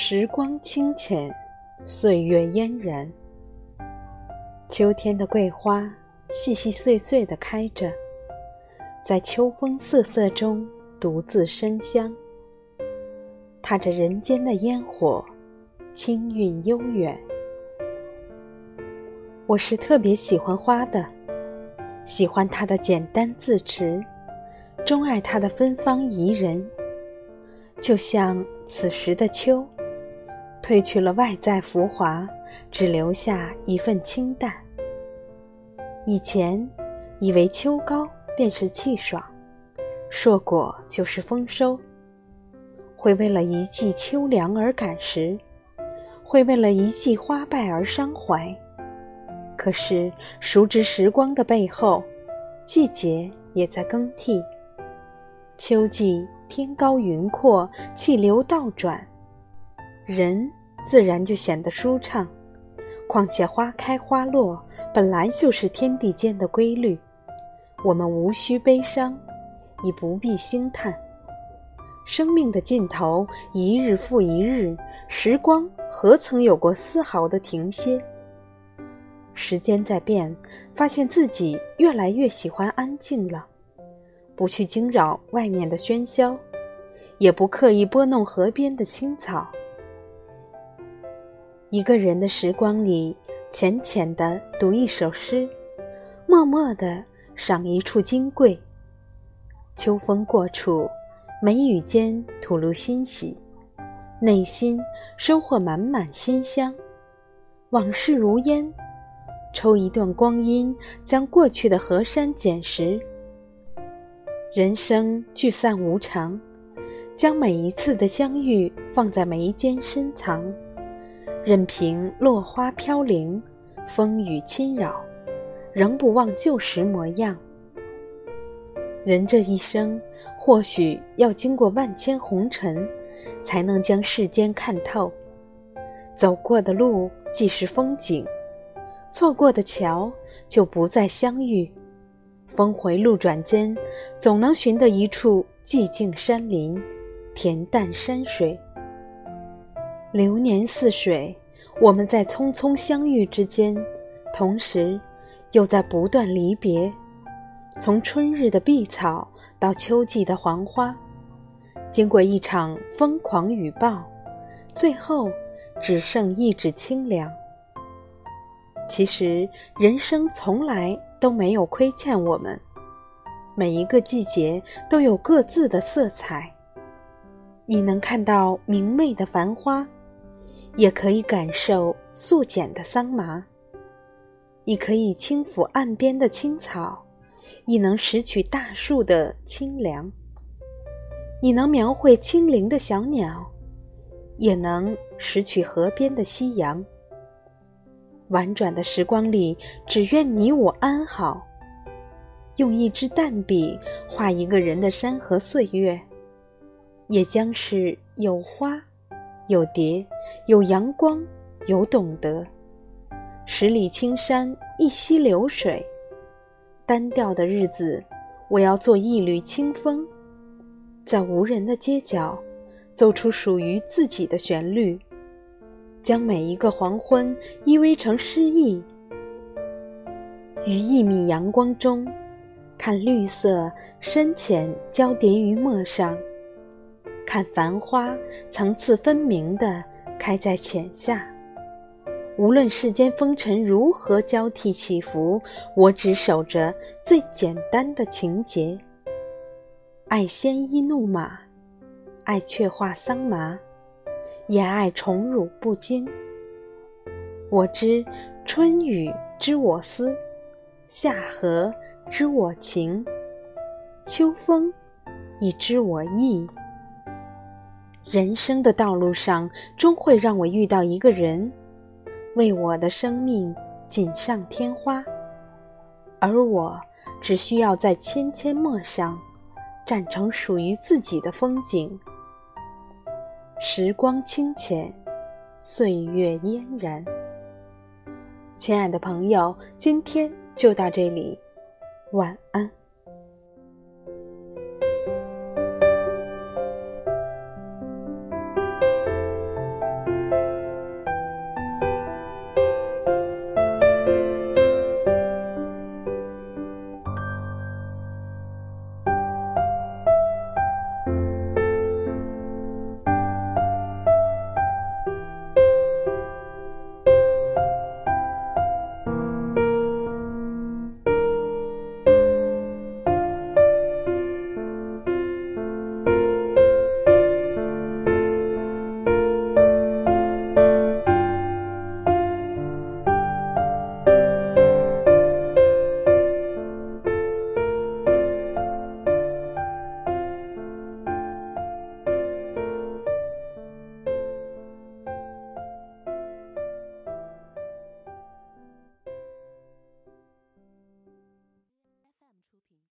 时光清浅，岁月嫣然。秋天的桂花细细碎碎地开着，在秋风瑟瑟中独自生香。踏着人间的烟火，清韵悠远。我是特别喜欢花的，喜欢它的简单自持，钟爱它的芬芳宜人。就像此时的秋。褪去了外在浮华，只留下一份清淡。以前以为秋高便是气爽，硕果就是丰收，会为了一季秋凉而感时，会为了一季花败而伤怀。可是熟知时光的背后，季节也在更替。秋季天高云阔，气流倒转。人自然就显得舒畅，况且花开花落本来就是天地间的规律，我们无需悲伤，也不必兴叹。生命的尽头，一日复一日，时光何曾有过丝毫的停歇？时间在变，发现自己越来越喜欢安静了，不去惊扰外面的喧嚣，也不刻意拨弄河边的青草。一个人的时光里，浅浅的读一首诗，默默的赏一处金桂。秋风过处，眉宇间吐露欣喜，内心收获满满馨香。往事如烟，抽一段光阴，将过去的河山捡拾。人生聚散无常，将每一次的相遇放在眉间深藏。任凭落花飘零，风雨侵扰，仍不忘旧时模样。人这一生，或许要经过万千红尘，才能将世间看透。走过的路既是风景，错过的桥就不再相遇。峰回路转间，总能寻得一处寂静山林，恬淡山水。流年似水，我们在匆匆相遇之间，同时又在不断离别。从春日的碧草到秋季的黄花，经过一场疯狂雨暴，最后只剩一纸清凉。其实人生从来都没有亏欠我们，每一个季节都有各自的色彩。你能看到明媚的繁花。也可以感受素简的桑麻，你可以轻抚岸边的青草，亦能拾取大树的清凉。你能描绘轻灵的小鸟，也能拾取河边的夕阳。婉转的时光里，只愿你我安好。用一支淡笔画一个人的山河岁月，也将是有花。有蝶，有阳光，有懂得。十里青山一溪流水，单调的日子，我要做一缕清风，在无人的街角，奏出属于自己的旋律，将每一个黄昏依偎成诗意。于一米阳光中，看绿色深浅交叠于墨上。看繁花层次分明地开在浅下，无论世间风尘如何交替起伏，我只守着最简单的情节。爱鲜衣怒马，爱却化桑麻，也爱宠辱不惊。我知春雨知我思，夏荷知我情，秋风亦知我意。人生的道路上，终会让我遇到一个人，为我的生命锦上添花，而我只需要在千阡陌上，站成属于自己的风景。时光清浅，岁月嫣然。亲爱的朋友，今天就到这里，晚安。